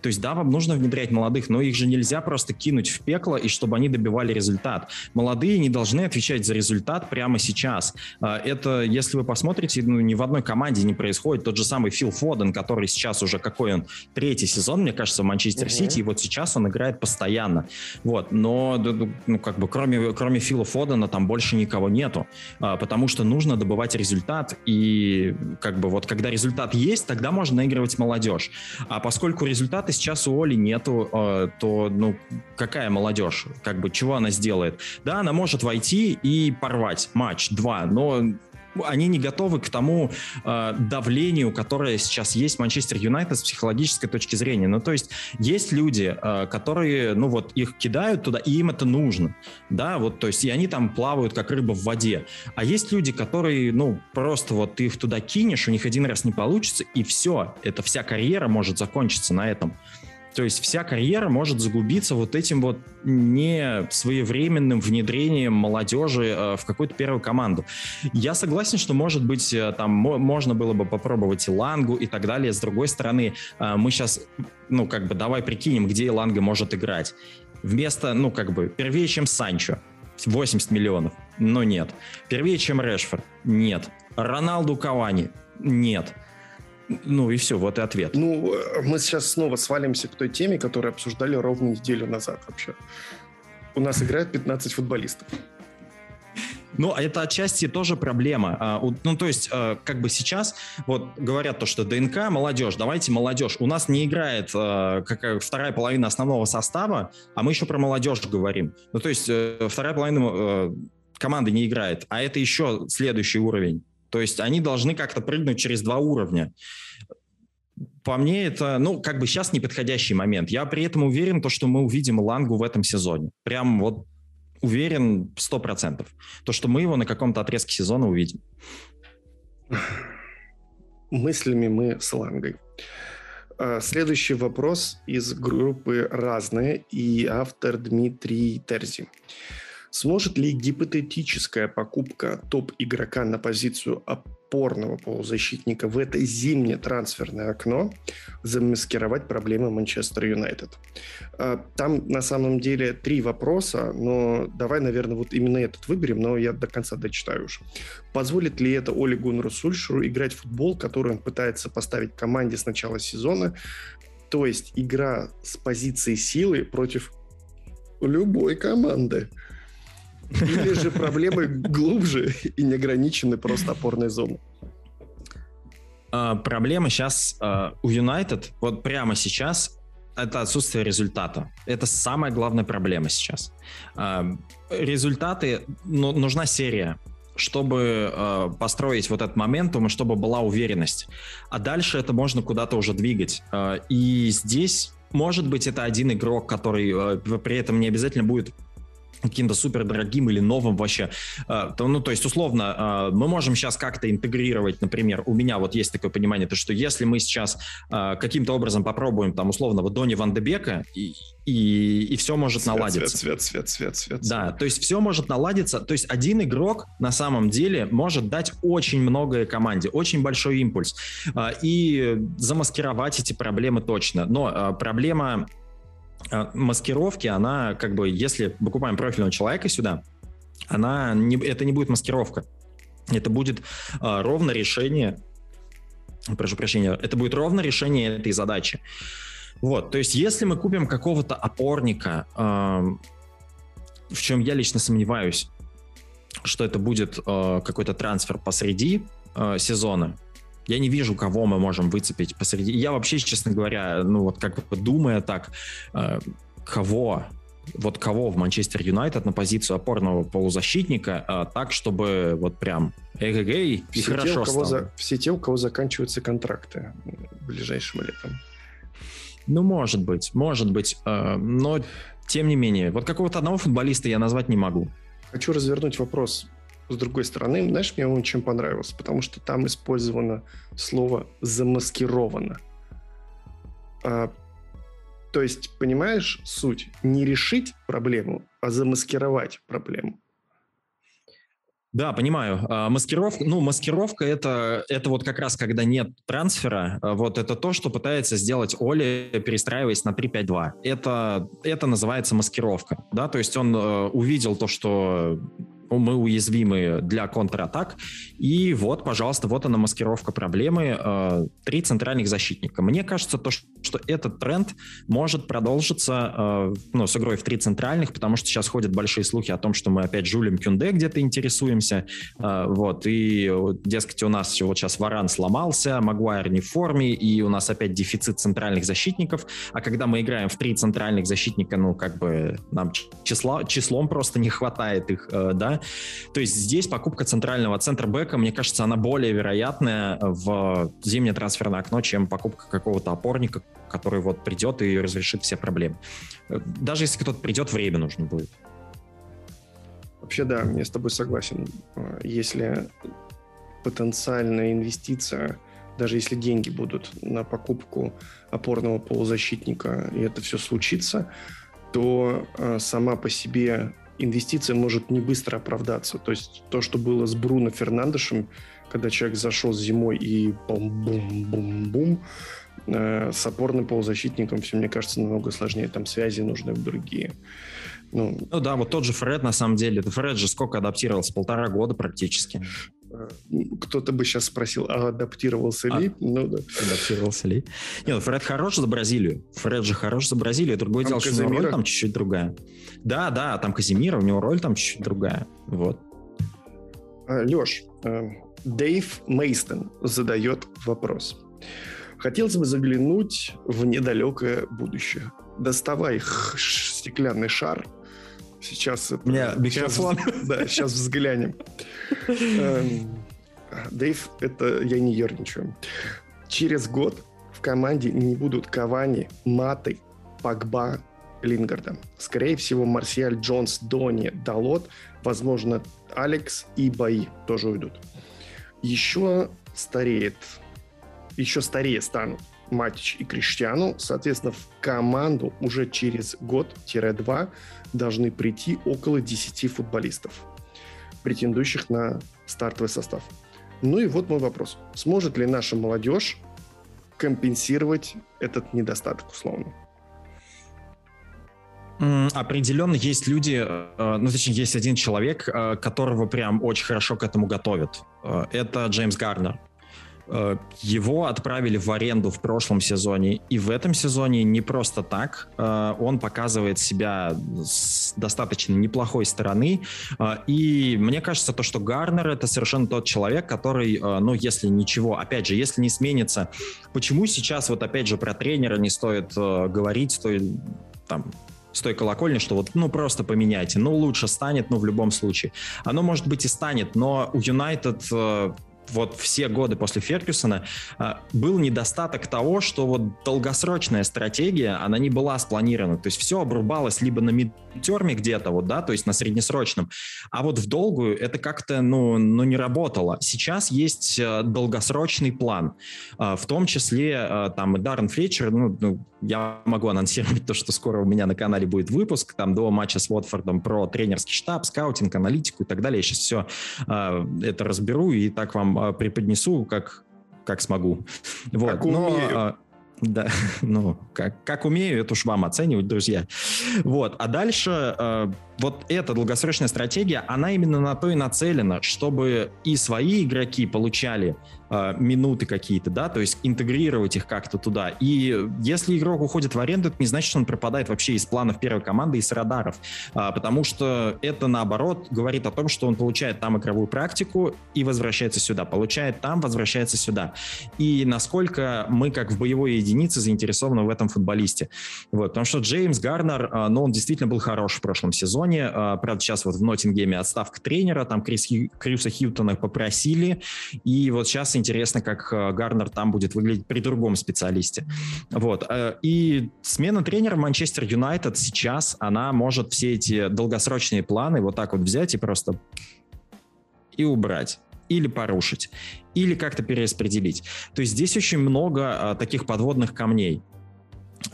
То есть, да, вам нужно внедрять молодых, но их же нельзя просто кинуть в пекло, и чтобы они добивали результат. Молодые не должны отвечать за результат прямо сейчас. Э, это, если вы посмотрите, ну, ни в одной команде не происходит. Тот же самый Фил Фоден, который сейчас уже, какой он, третий сезон, мне кажется, в Манчестер Сити, угу. и вот сейчас он играет постоянно. Вот, но, ну, как бы, кроме, кроме Фила Фодена там больше никого нету, а, потому что нужно добывать результат, и как бы вот когда результат есть, тогда можно наигрывать молодежь. А поскольку результата сейчас у Оли нету, а, то, ну, какая молодежь? Как бы, чего она сделает? Да, она может войти и порвать матч, два, но они не готовы к тому э, давлению, которое сейчас есть в Манчестер Юнайтед с психологической точки зрения. Ну, то есть есть люди, э, которые, ну, вот их кидают туда, и им это нужно, да, вот, то есть и они там плавают, как рыба в воде. А есть люди, которые, ну, просто вот ты их туда кинешь, у них один раз не получится, и все, это вся карьера может закончиться на этом. То есть вся карьера может загубиться вот этим вот не своевременным внедрением молодежи э, в какую-то первую команду. Я согласен, что, может быть, э, там можно было бы попробовать и Лангу и так далее. С другой стороны, э, мы сейчас, ну, как бы, давай прикинем, где Ланга может играть. Вместо, ну, как бы, первее, чем Санчо. 80 миллионов. Но нет. Первее, чем Решфорд. Нет. Роналду Кавани. Нет. Ну и все, вот и ответ. Ну, э, мы сейчас снова свалимся к той теме, которую обсуждали ровно неделю назад вообще. У нас играет 15 футболистов. Ну, это отчасти тоже проблема. А, ну, то есть, а, как бы сейчас вот говорят то, что ДНК молодежь, давайте молодежь. У нас не играет а, как вторая половина основного состава, а мы еще про молодежь говорим. Ну, то есть, э, вторая половина э, команды не играет, а это еще следующий уровень. То есть, они должны как-то прыгнуть через два уровня по мне это, ну, как бы сейчас неподходящий момент. Я при этом уверен, то, что мы увидим Лангу в этом сезоне. Прям вот уверен сто процентов, то, что мы его на каком-то отрезке сезона увидим. Мыслями мы с Лангой. А, следующий вопрос из группы «Разные» и автор Дмитрий Терзи. Сможет ли гипотетическая покупка топ-игрока на позицию опорного полузащитника в это зимнее трансферное окно замаскировать проблемы Манчестер Юнайтед? А, там на самом деле три вопроса, но давай, наверное, вот именно этот выберем, но я до конца дочитаю уже. Позволит ли это Оли Гуннеру Сульшеру играть в футбол, который он пытается поставить команде с начала сезона, то есть игра с позиции силы против любой команды? Или же проблемы глубже и не ограничены просто опорной зоной? Uh, проблема сейчас uh, у Юнайтед, вот прямо сейчас, это отсутствие результата. Это самая главная проблема сейчас. Uh, результаты, ну, нужна серия чтобы э, построить вот этот моментум и чтобы была уверенность. А дальше это можно куда-то уже двигать. Э, и здесь, может быть, это один игрок, который э, при этом не обязательно будет каким-то супер дорогим или новым вообще. А, ну, то есть, условно, а, мы можем сейчас как-то интегрировать, например, у меня вот есть такое понимание, то, что если мы сейчас а, каким-то образом попробуем, там, условно, вот Дони Ван Дебека, и, и, и все может свет, наладиться. Свет, свет, свет, свет, свет. Да, то есть все может наладиться. То есть один игрок на самом деле может дать очень многое команде, очень большой импульс и замаскировать эти проблемы точно. Но проблема маскировки, она как бы, если покупаем профильного человека сюда, она не, это не будет маскировка. Это будет а, ровно решение, прошу прощения, это будет ровно решение этой задачи. Вот, то есть если мы купим какого-то опорника, а, в чем я лично сомневаюсь, что это будет а, какой-то трансфер посреди а, сезона, я не вижу, кого мы можем выцепить посреди. Я вообще, честно говоря, ну вот как бы думая так, э, кого вот кого в Манчестер Юнайтед на позицию опорного полузащитника, а, так, чтобы вот прям эгэгэй и все хорошо те, стало. За, все те, у кого заканчиваются контракты ближайшим летом. Ну, может быть, может быть, э, но тем не менее, вот какого-то одного футболиста я назвать не могу. Хочу развернуть вопрос с другой стороны, знаешь, мне он чем понравился? Потому что там использовано слово «замаскировано». А, то есть, понимаешь суть? Не решить проблему, а замаскировать проблему. Да, понимаю. А, маскировка, ну, маскировка это, это вот как раз, когда нет трансфера, а, вот это то, что пытается сделать Оли, перестраиваясь на 3-5-2. Это, это называется маскировка, да, то есть он э, увидел то, что мы уязвимы для контратак. И вот, пожалуйста, вот она маскировка проблемы. Э, три центральных защитника. Мне кажется, то, что этот тренд может продолжиться э, ну, с игрой в три центральных, потому что сейчас ходят большие слухи о том, что мы опять жулим Кюнде где-то интересуемся. Э, вот, и, дескать, у нас вот сейчас Варан сломался, Магуайр не в форме, и у нас опять дефицит центральных защитников. А когда мы играем в три центральных защитника, ну, как бы нам числа, числом просто не хватает их, да, то есть здесь покупка центрального центра бэка, мне кажется, она более вероятная в зимнее трансферное окно, чем покупка какого-то опорника, который вот придет и разрешит все проблемы. Даже если кто-то придет, время нужно будет. Вообще, да, я с тобой согласен. Если потенциальная инвестиция, даже если деньги будут на покупку опорного полузащитника, и это все случится, то э, сама по себе инвестиция может не быстро оправдаться. То есть то, что было с Бруно Фернандешем, когда человек зашел зимой и бум-бум-бум-бум, э, с опорным полузащитником все, мне кажется, намного сложнее. Там связи нужны другие. Ну, ну да, вот тот же Фред, на самом деле. Фред же сколько адаптировался? Полтора года практически. Кто-то бы сейчас спросил, а адаптировался а, ли? Ну да. Адаптировался ли? Нет, ну, Фред хорош за Бразилию. Фред же хорош за Бразилию. Другое там дело, Казимира? что у него роль там чуть-чуть другая. Да, да, там Казимира, у него роль там чуть-чуть другая. Вот. Леш, Дэйв Мейстон задает вопрос. Хотелось бы заглянуть в недалекое будущее. Доставай стеклянный шар. Сейчас... Меня. Сейчас, да, сейчас взглянем. Эм, Дэйв, это я не ерничаю. Через год в команде не будут Кавани, Маты, Пагба, Лингарда. Скорее всего, Марсиаль, Джонс, Дони, Далот, возможно, Алекс и Бои тоже уйдут. Еще стареет еще старее станут Матич и Криштиану. Соответственно, в команду уже через год-два должны прийти около 10 футболистов, претендующих на стартовый состав. Ну и вот мой вопрос. Сможет ли наша молодежь компенсировать этот недостаток условно? Определенно есть люди, э, ну точнее есть один человек, э, которого прям очень хорошо к этому готовят. Э, это Джеймс Гарнер. Э, его отправили в аренду в прошлом сезоне, и в этом сезоне не просто так. Э, он показывает себя с достаточно неплохой стороны. Э, и мне кажется, то, что Гарнер это совершенно тот человек, который, ну, если ничего, опять же, если не сменится, почему сейчас вот опять же про тренера не стоит говорить, стоит там с той колокольни, что вот, ну, просто поменяйте. Ну, лучше станет, ну, в любом случае. Оно, может быть, и станет, но у Юнайтед вот все годы после Фергюсона а, был недостаток того, что вот долгосрочная стратегия, она не была спланирована. То есть все обрубалось либо на мидтерме где-то, вот, да, то есть на среднесрочном, а вот в долгую это как-то, ну, ну, не работало. Сейчас есть э, долгосрочный план, а, в том числе э, там и Даррен Флетчер, ну, ну, я могу анонсировать то, что скоро у меня на канале будет выпуск там до матча с Уотфордом про тренерский штаб, скаутинг, аналитику и так далее. Я сейчас все э, это разберу и так вам э, преподнесу, как, как смогу. Вот. Как Но, умею. Э, да, ну, как, как умею, это уж вам оценивать, друзья. Вот, а дальше э, вот эта долгосрочная стратегия, она именно на то и нацелена, чтобы и свои игроки получали минуты какие-то, да, то есть интегрировать их как-то туда. И если игрок уходит в аренду, это не значит, что он пропадает вообще из планов первой команды и с радаров, э, потому что это, наоборот, говорит о том, что он получает там игровую практику и возвращается сюда, получает там, возвращается сюда. И насколько мы, как в боевой единице, заинтересованы в этом футболисте. Вот, потому что Джеймс Гарнер, э, ну, он действительно был хорош в прошлом сезоне. А, правда, сейчас вот в Ноттингеме отставка тренера, там Крис, Крюса Хьютона попросили, и вот сейчас интересно, как а, Гарнер там будет выглядеть при другом специалисте. Вот. А, и смена тренера Манчестер Юнайтед сейчас, она может все эти долгосрочные планы вот так вот взять и просто и убрать или порушить, или как-то перераспределить. То есть здесь очень много а, таких подводных камней.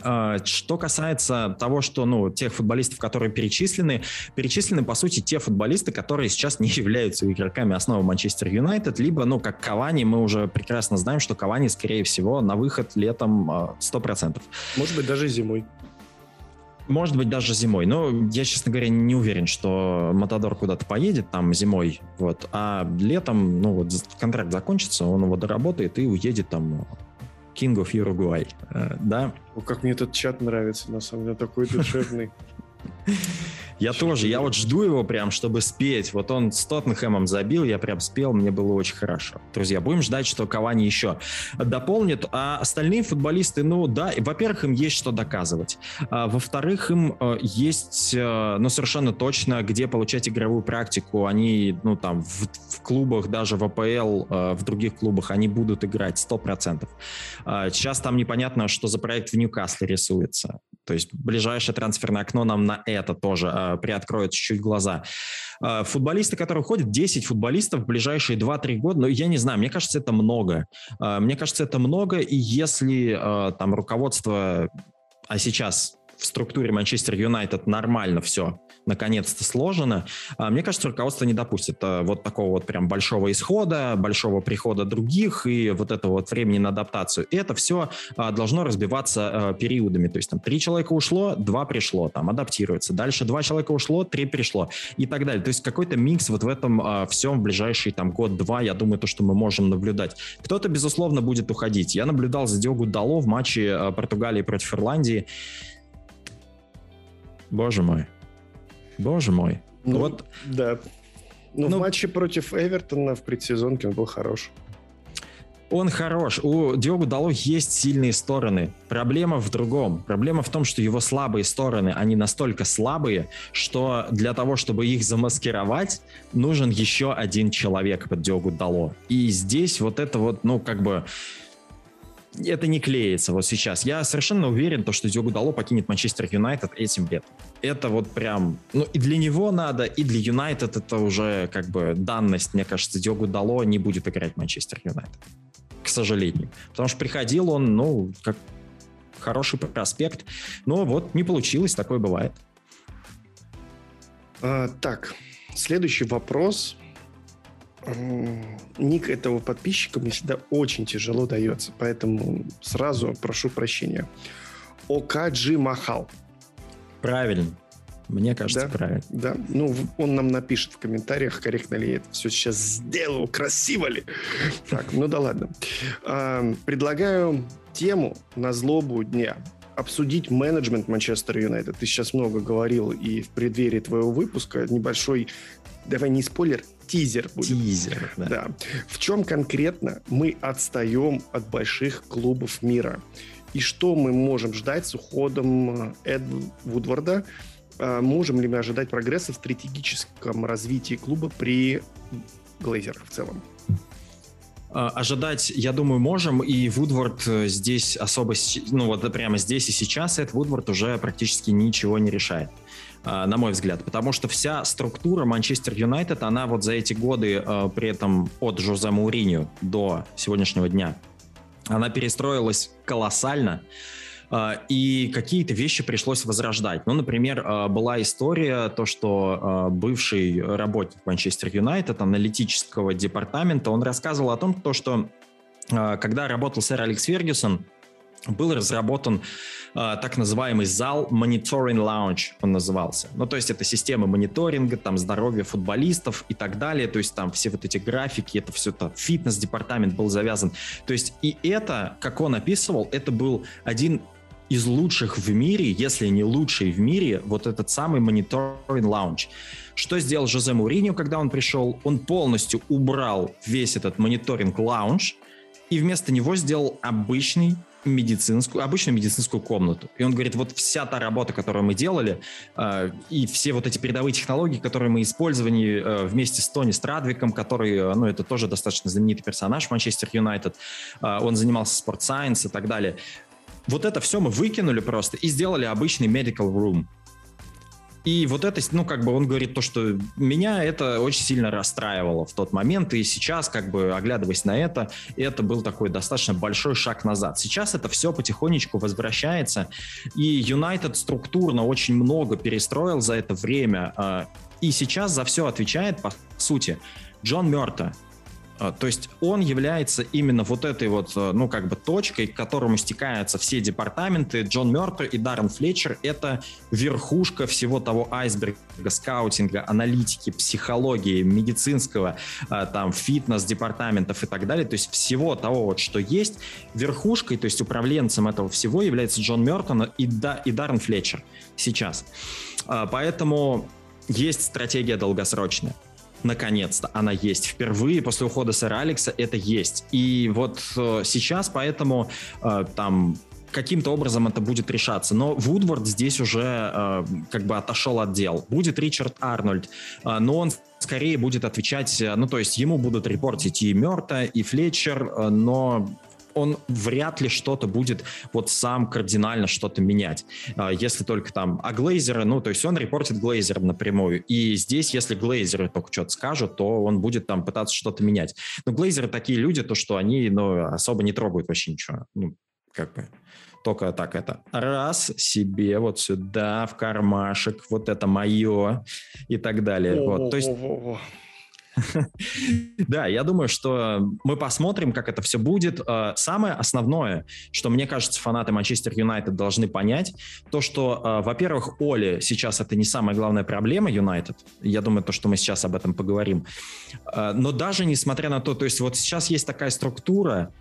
А, что касается того, что, ну, тех футболистов, которые перечислены, перечислены, по сути, те футболисты, которые сейчас не являются игроками основы Манчестер Юнайтед, либо, ну, как Кавани, мы уже прекрасно знаем, что Кавани, скорее всего, на выход летом 100%. А, Может быть, даже зимой. Может быть, даже зимой. Но я, честно говоря, не уверен, что Матадор куда-то поедет там зимой. Вот. А летом, ну вот, контракт закончится, он его доработает и уедет там King of Uruguay, э, да? О, как мне этот чат нравится, на самом деле, такой душевный. Я тоже, я вот жду его прям, чтобы спеть. Вот он с Тоттенхэмом забил, я прям спел, мне было очень хорошо. Друзья, будем ждать, что Кавани еще дополнит. А остальные футболисты, ну да, во-первых, им есть что доказывать. А, во-вторых, им э, есть, э, ну совершенно точно, где получать игровую практику. Они, ну там, в, в клубах, даже в АПЛ, э, в других клубах, они будут играть 100%. А, сейчас там непонятно, что за проект в Ньюкасле рисуется. То есть ближайшее трансферное окно нам на это тоже э, приоткроет чуть-чуть глаза. Э, футболисты, которые уходят, 10 футболистов в ближайшие 2-3 года, ну, я не знаю, мне кажется, это много. Э, мне кажется, это много, и если э, там руководство, а сейчас в структуре Манчестер Юнайтед нормально все наконец-то сложено, а, мне кажется, руководство не допустит а, вот такого вот прям большого исхода, большого прихода других и вот этого вот времени на адаптацию. И это все а, должно разбиваться периодами. То есть там три человека ушло, два пришло, там адаптируется. Дальше два человека ушло, три пришло и так далее. То есть какой-то микс вот в этом всем в ближайший там год-два, я думаю, то, что мы можем наблюдать. Кто-то, безусловно, будет уходить. Я наблюдал за Диогу Дало в матче Португалии против Ирландии. Боже мой. Боже мой. Ну, вот. Да. Ну, ну в матче против Эвертона в предсезонке он был хорош. Он хорош. У Диогу Дало есть сильные стороны. Проблема в другом. Проблема в том, что его слабые стороны, они настолько слабые, что для того, чтобы их замаскировать, нужен еще один человек под Диогу Дало. И здесь вот это вот, ну, как бы это не клеится вот сейчас. Я совершенно уверен, то, что Диогу Дало покинет Манчестер Юнайтед этим летом. Это вот прям, ну и для него надо, и для Юнайтед это уже как бы данность. Мне кажется, Диогу Дало не будет играть в Манчестер Юнайтед. К сожалению. Потому что приходил он, ну, как хороший проспект. Но вот не получилось, такое бывает. А, так, следующий вопрос ник этого подписчика мне всегда очень тяжело дается, поэтому сразу прошу прощения. Окаджи Махал. Правильно. Мне кажется, да, правильно. Да, ну он нам напишет в комментариях, корректно ли я это все сейчас сделал, красиво ли. Так, ну да ладно. А, предлагаю тему на злобу дня обсудить менеджмент Манчестер Юнайтед. Ты сейчас много говорил и в преддверии твоего выпуска небольшой, давай не спойлер, тизер будет. Тизер, да. да. В чем конкретно мы отстаем от больших клубов мира? И что мы можем ждать с уходом Эд Вудварда? А, можем ли мы ожидать прогресса в стратегическом развитии клуба при Глейзерах в целом? А, ожидать, я думаю, можем, и Вудворд э, здесь особо, ну вот прямо здесь и сейчас, Эд Вудворд уже практически ничего не решает. А, на мой взгляд, потому что вся структура Манчестер Юнайтед, она вот за эти годы, а, при этом от Жозе Мауриню до сегодняшнего дня, она перестроилась колоссально, а, и какие-то вещи пришлось возрождать. Ну, например, была история, то, что бывший работник Манчестер Юнайтед, аналитического департамента, он рассказывал о том, то, что когда работал сэр Алекс Фергюсон, был разработан э, так называемый зал Monitoring Lounge, он назывался. Ну, то есть это система мониторинга, там, здоровья футболистов и так далее, то есть там все вот эти графики, это все это, фитнес-департамент был завязан. То есть и это, как он описывал, это был один из лучших в мире, если не лучший в мире, вот этот самый Monitoring Lounge. Что сделал Жозе Муриньо, когда он пришел? Он полностью убрал весь этот мониторинг лаунж и вместо него сделал обычный медицинскую, обычную медицинскую комнату. И он говорит, вот вся та работа, которую мы делали, э, и все вот эти передовые технологии, которые мы использовали э, вместе с Тони Страдвиком, который, э, ну, это тоже достаточно знаменитый персонаж Манчестер Юнайтед, э, он занимался спортсайенс и так далее. Вот это все мы выкинули просто и сделали обычный medical room. И вот это, ну, как бы он говорит то, что меня это очень сильно расстраивало в тот момент, и сейчас, как бы, оглядываясь на это, это был такой достаточно большой шаг назад. Сейчас это все потихонечку возвращается, и Юнайтед структурно очень много перестроил за это время, а, и сейчас за все отвечает, по сути, Джон Мерта, то есть он является именно вот этой вот, э, ну, как бы точкой, к которому стекаются все департаменты. Джон Мертер и Даррен Флетчер — это верхушка всего того айсберга скаутинга, аналитики, психологии, медицинского, а, там, фитнес-департаментов и так далее. То есть всего того, вот, что есть. Верхушкой, то есть управленцем этого всего является Джон Мертон и, да, и Даррен Флетчер сейчас. А, поэтому есть стратегия долгосрочная наконец-то она есть. Впервые после ухода сэра Алекса это есть. И вот э, сейчас поэтому э, там каким-то образом это будет решаться. Но Вудвард здесь уже э, как бы отошел от дел. Будет Ричард Арнольд, э, но он скорее будет отвечать, э, ну то есть ему будут репортить и Мерта, и Флетчер, э, но он вряд ли что-то будет вот сам кардинально что-то менять. А, если только там, а Глейзеры, ну, то есть он репортит Глейзером напрямую. И здесь, если Глейзеры только что-то скажут, то он будет там пытаться что-то менять. Но Глейзеры такие люди, то что они, ну, особо не трогают вообще ничего. Ну, как бы только так это раз себе вот сюда в кармашек, вот это мое и так далее. Вот, то есть Да, я думаю, что мы посмотрим, как это все будет. Э, самое основное, что мне кажется, фанаты Манчестер Юнайтед должны понять, то, что, э, во-первых, Оли сейчас это не самая главная проблема Юнайтед. Я думаю, то, что мы сейчас об этом поговорим. Э, но даже несмотря на то, то есть вот сейчас есть такая структура,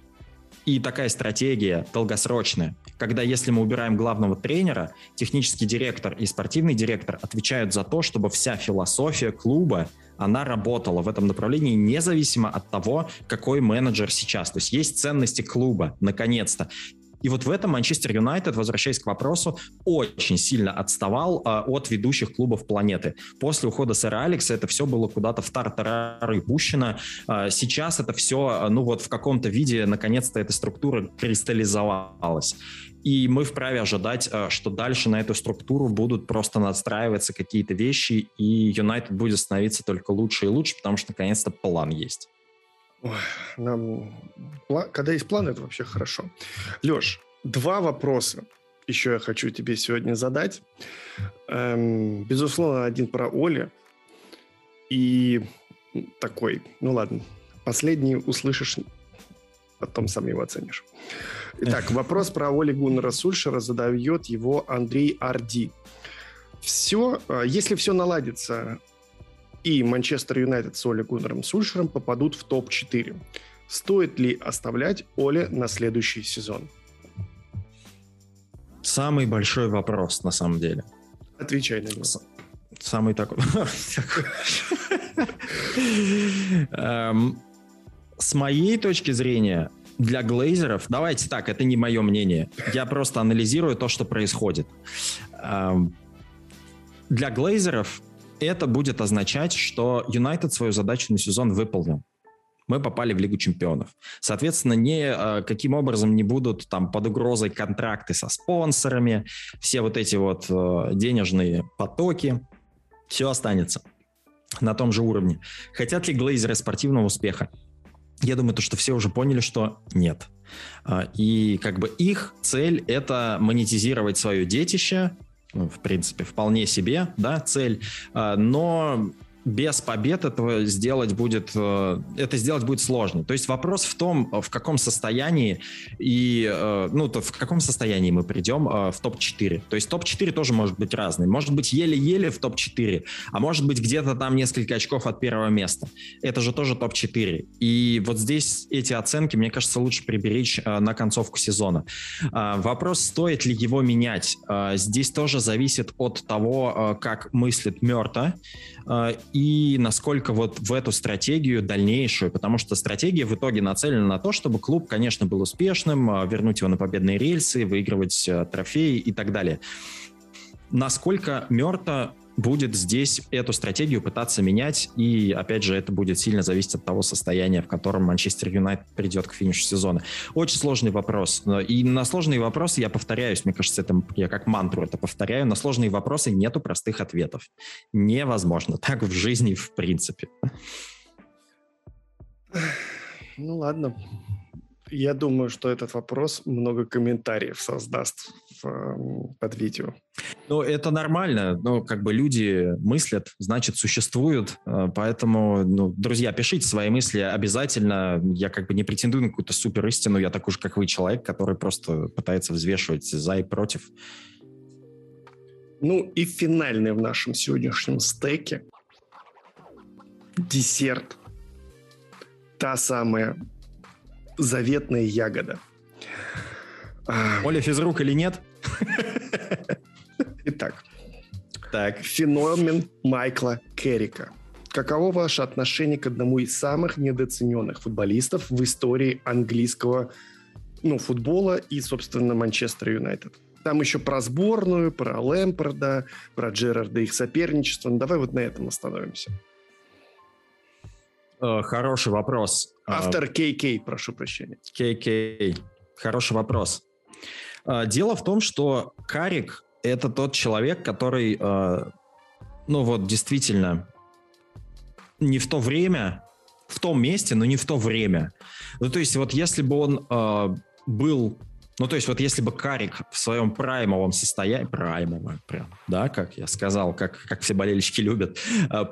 и такая стратегия долгосрочная, когда если мы убираем главного тренера, технический директор и спортивный директор отвечают за то, чтобы вся философия клуба она работала в этом направлении независимо от того, какой менеджер сейчас. То есть есть ценности клуба, наконец-то. И вот в этом Манчестер Юнайтед, возвращаясь к вопросу, очень сильно отставал э, от ведущих клубов планеты. После ухода сэра Алекса это все было куда-то в тартарары пущено. Э, сейчас это все, ну вот в каком-то виде, наконец-то эта структура кристаллизовалась. И мы вправе ожидать, э, что дальше на эту структуру будут просто надстраиваться какие-то вещи, и Юнайтед будет становиться только лучше и лучше, потому что наконец-то план есть. Ой, нам... Когда есть план, это вообще хорошо. Леш, два вопроса еще я хочу тебе сегодня задать. Эм, безусловно, один про Оли. И такой, ну ладно, последний услышишь, потом сам его оценишь. Итак, вопрос про Оли Гуннера Сульшера задает его Андрей Арди. Все, э, если все наладится, и Манчестер Юнайтед с Оли Гуннером Сульшером попадут в топ-4, стоит ли оставлять Оле на следующий сезон? Самый большой вопрос, на самом деле. Отвечай на него. Самый такой... Эм, с моей точки зрения, для глейзеров, давайте так, это не мое мнение, я просто анализирую то, что происходит. Эм, для глейзеров это будет означать, что Юнайтед свою задачу на сезон выполнил. Мы попали в Лигу чемпионов. Соответственно, не, э, каким образом не будут там под угрозой контракты со спонсорами, все вот эти вот э, денежные потоки, все останется на том же уровне. Хотят ли глейзеры спортивного успеха? Я думаю, то, что все уже поняли, что нет. А, и как бы их цель — это монетизировать свое детище, ну, в принципе, вполне себе, да, цель, а, но без побед этого сделать будет, э, это сделать будет сложно. То есть вопрос в том, в каком состоянии и, э, ну, то в каком состоянии мы придем э, в топ-4. То есть топ-4 тоже может быть разный. Может быть еле-еле в топ-4, а может быть где-то там несколько очков от первого места. Это же тоже топ-4. И вот здесь эти оценки, мне кажется, лучше приберечь на концовку сезона. Вопрос, стоит ли его менять, здесь тоже зависит от того, как мыслит Мерта и насколько вот в эту стратегию дальнейшую, потому что стратегия в итоге нацелена на то, чтобы клуб, конечно, был успешным, а, вернуть его на победные рельсы, выигрывать а, трофеи и так далее. Насколько Мерта будет здесь эту стратегию пытаться менять, и, опять же, это будет сильно зависеть от того состояния, в котором Манчестер Юнайтед придет к финишу сезона. Очень сложный вопрос. И на сложные вопросы я повторяюсь, мне кажется, это я как мантру это повторяю, на сложные вопросы нету простых ответов. Невозможно. Так в жизни в принципе. Ну ладно. Я думаю, что этот вопрос много комментариев создаст в, под видео. Ну, это нормально. Ну, как бы люди мыслят, значит, существуют. Э, поэтому, ну, друзья, пишите свои мысли обязательно. Я как бы не претендую на какую-то супер истину. Я такой же, как вы, человек, который просто пытается взвешивать за и против. Ну, и финальный в нашем сегодняшнем стеке десерт. Та самая заветная ягода. Оля физрук или нет? Итак, так. феномен Майкла Керрика. Каково ваше отношение к одному из самых недооцененных футболистов в истории английского ну, футбола и, собственно, Манчестер Юнайтед? Там еще про сборную, про Лэмпорда, про Джерарда их соперничество. Ну, давай вот на этом остановимся. Э, хороший вопрос. Автор КК, прошу прощения. КК. Хороший вопрос. Э, дело в том, что Карик — это тот человек, который, э, ну вот, действительно, не в то время, в том месте, но не в то время. Ну, то есть вот если бы он был ну, то есть вот если бы Карик в своем праймовом состоянии, праймовый прям, да, как я сказал, как, как все болельщики любят,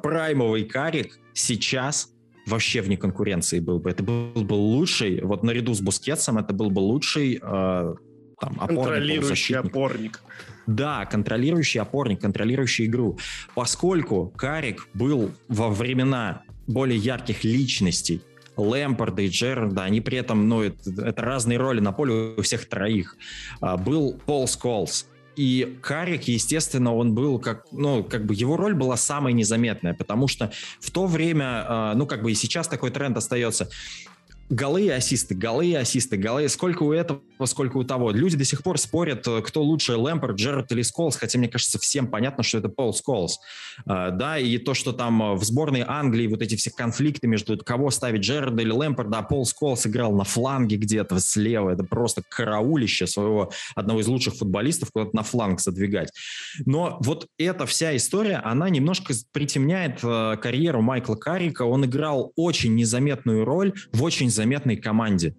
праймовый Карик сейчас вообще вне конкуренции был бы. Это был бы лучший, вот наряду с Бускетсом, это был бы лучший э, там, опорник, контролирующий опорник. Да, контролирующий опорник, контролирующий игру. Поскольку Карик был во времена более ярких личностей, Лэмпорда и Джерарда, они при этом, ну, это, это разные роли на поле у всех троих. А, был Пол Сколс, И Карик, естественно, он был как, ну, как бы его роль была самая незаметная, потому что в то время, э, ну, как бы и сейчас такой тренд остается, голы и ассисты, голы и ассисты, голы. Сколько у этого, сколько у того. Люди до сих пор спорят, э, кто лучше, Лэмпорт, Джерард или Сколс, хотя мне кажется, всем понятно, что это Пол Сколс. А, да, и то, что там э, в сборной Англии вот эти все конфликты между кого ставить Джерарда или Лэмпорда, а Пол Сколс играл на фланге где-то слева. Это просто караулище своего одного из лучших футболистов куда-то на фланг задвигать. Но вот эта вся история, она немножко притемняет э, карьеру Майкла Каррика. Он играл очень незаметную роль в очень заметной команде.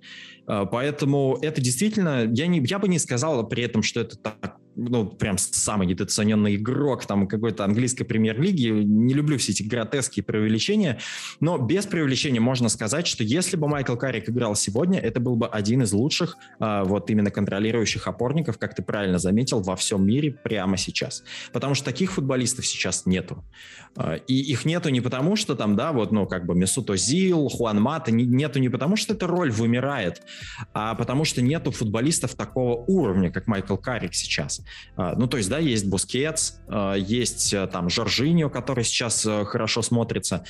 А, поэтому это действительно, я, не, я бы не сказал при этом, что это так ну, прям самый недооцененный игрок там какой-то английской премьер-лиги. Не люблю все эти гротеские преувеличения, но без преувеличения можно сказать, что если бы Майкл Каррик играл сегодня, это был бы один из лучших а, вот именно контролирующих опорников, как ты правильно заметил, во всем мире прямо сейчас. Потому что таких футболистов сейчас нету. А, и их нету не потому, что там, да, вот, ну, как бы Месут Озил, Хуан Мата, нету не потому, что эта роль вымирает, а потому что нету футболистов такого уровня, как Майкл Каррик сейчас. А, ну, то есть, да, есть Бускетс, а, есть э, там Жоржиньо, который сейчас э, хорошо смотрится.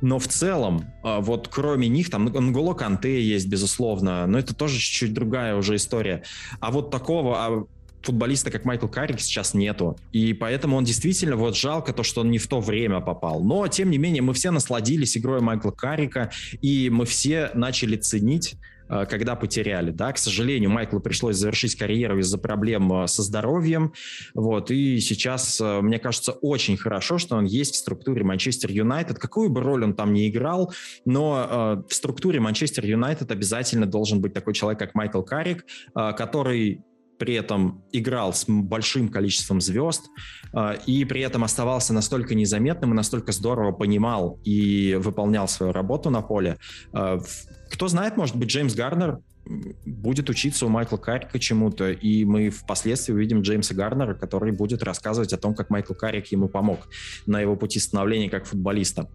Но в целом, а, вот кроме них, там Нголо Канте есть, безусловно, но это тоже чуть-чуть другая уже история. А вот такого футболиста, как Майкл Карик, сейчас нету. И поэтому он действительно, вот жалко то, что он не в то время попал. Но, тем не менее, мы все насладились игрой Майкла Карика, и мы все начали ценить когда потеряли. Да? К сожалению, Майклу пришлось завершить карьеру из-за проблем э, со здоровьем. Вот, и сейчас, э, мне кажется, очень хорошо, что он есть в структуре Манчестер Юнайтед. Какую бы роль он там ни играл, но в структуре Манчестер Юнайтед обязательно должен быть такой человек, как Майкл Карик, который при этом играл с большим количеством звезд и при этом оставался настолько незаметным и настолько здорово понимал и выполнял свою работу на поле. Кто знает, может быть, Джеймс Гарнер будет учиться у Майкла Каррика чему-то, и мы впоследствии увидим Джеймса Гарнера, который будет рассказывать о том, как Майкл Каррик ему помог на его пути становления как футболиста.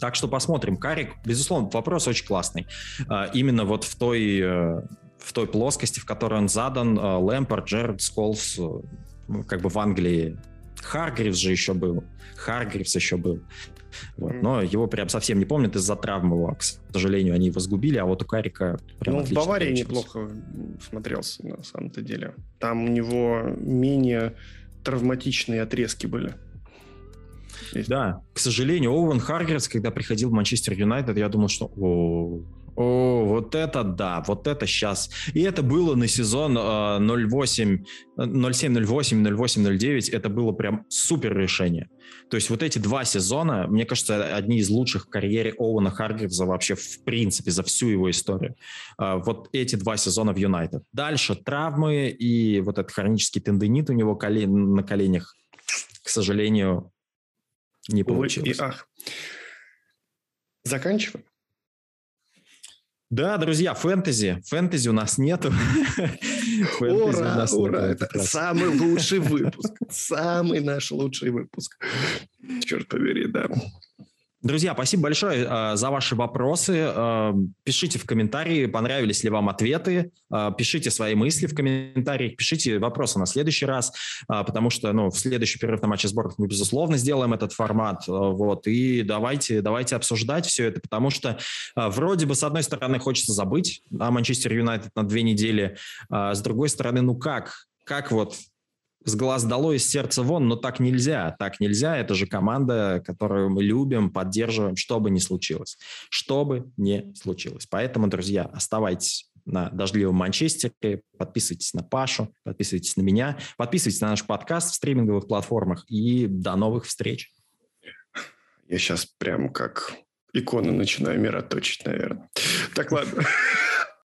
Так что посмотрим. Карик, безусловно, вопрос очень классный. А, именно вот в той, э, в той плоскости, в которой он задан, э, Лэмпорт, Джерард Сколс, э, как бы в Англии Харгривс же еще был. Харгривс еще был. Вот. Но его прям совсем не помнят из-за травмы его. К сожалению, они его сгубили, а вот у Карика прям Ну, в Баварии получилось. неплохо смотрелся, на самом-то деле. Там у него менее травматичные отрезки были. Есть. Да, к сожалению, Оуэн Харгерс, когда приходил в Манчестер Юнайтед, я думал, что о, о, вот это да, вот это сейчас. И это было на сезон э, 08, 07, 08, 08, 09. Это было прям супер решение. То есть вот эти два сезона, мне кажется, одни из лучших в карьере Оуэна Харгривза вообще в принципе за всю его историю. Э, вот эти два сезона в Юнайтед. Дальше травмы и вот этот хронический тенденит у него колен, на коленях, к сожалению, не получилось. И ах. Заканчиваем. Да, друзья, фэнтези. Фэнтези у нас нету. ура, ура. Это самый лучший выпуск. Самый наш лучший выпуск. Черт побери, да. Друзья, спасибо большое э, за ваши вопросы. Э, пишите в комментарии, понравились ли вам ответы. Э, пишите свои мысли в комментариях, пишите вопросы на следующий раз, потому что ну, в следующий перерыв на матче сборных мы, безусловно, сделаем этот формат. Вот, и давайте, давайте обсуждать все это, потому что вроде бы, с одной стороны, хочется забыть о Манчестер Юнайтед на две недели, с другой стороны, ну как? Как вот с глаз долой, из сердца вон, но так нельзя. Так нельзя. Это же команда, которую мы любим, поддерживаем, что бы ни случилось. Что бы ни случилось. Поэтому, друзья, оставайтесь на дождливом Манчестере, подписывайтесь на Пашу, подписывайтесь на меня, подписывайтесь на наш подкаст в стриминговых платформах и до новых встреч. Я сейчас прям как иконы начинаю мироточить, наверное. Так, ладно.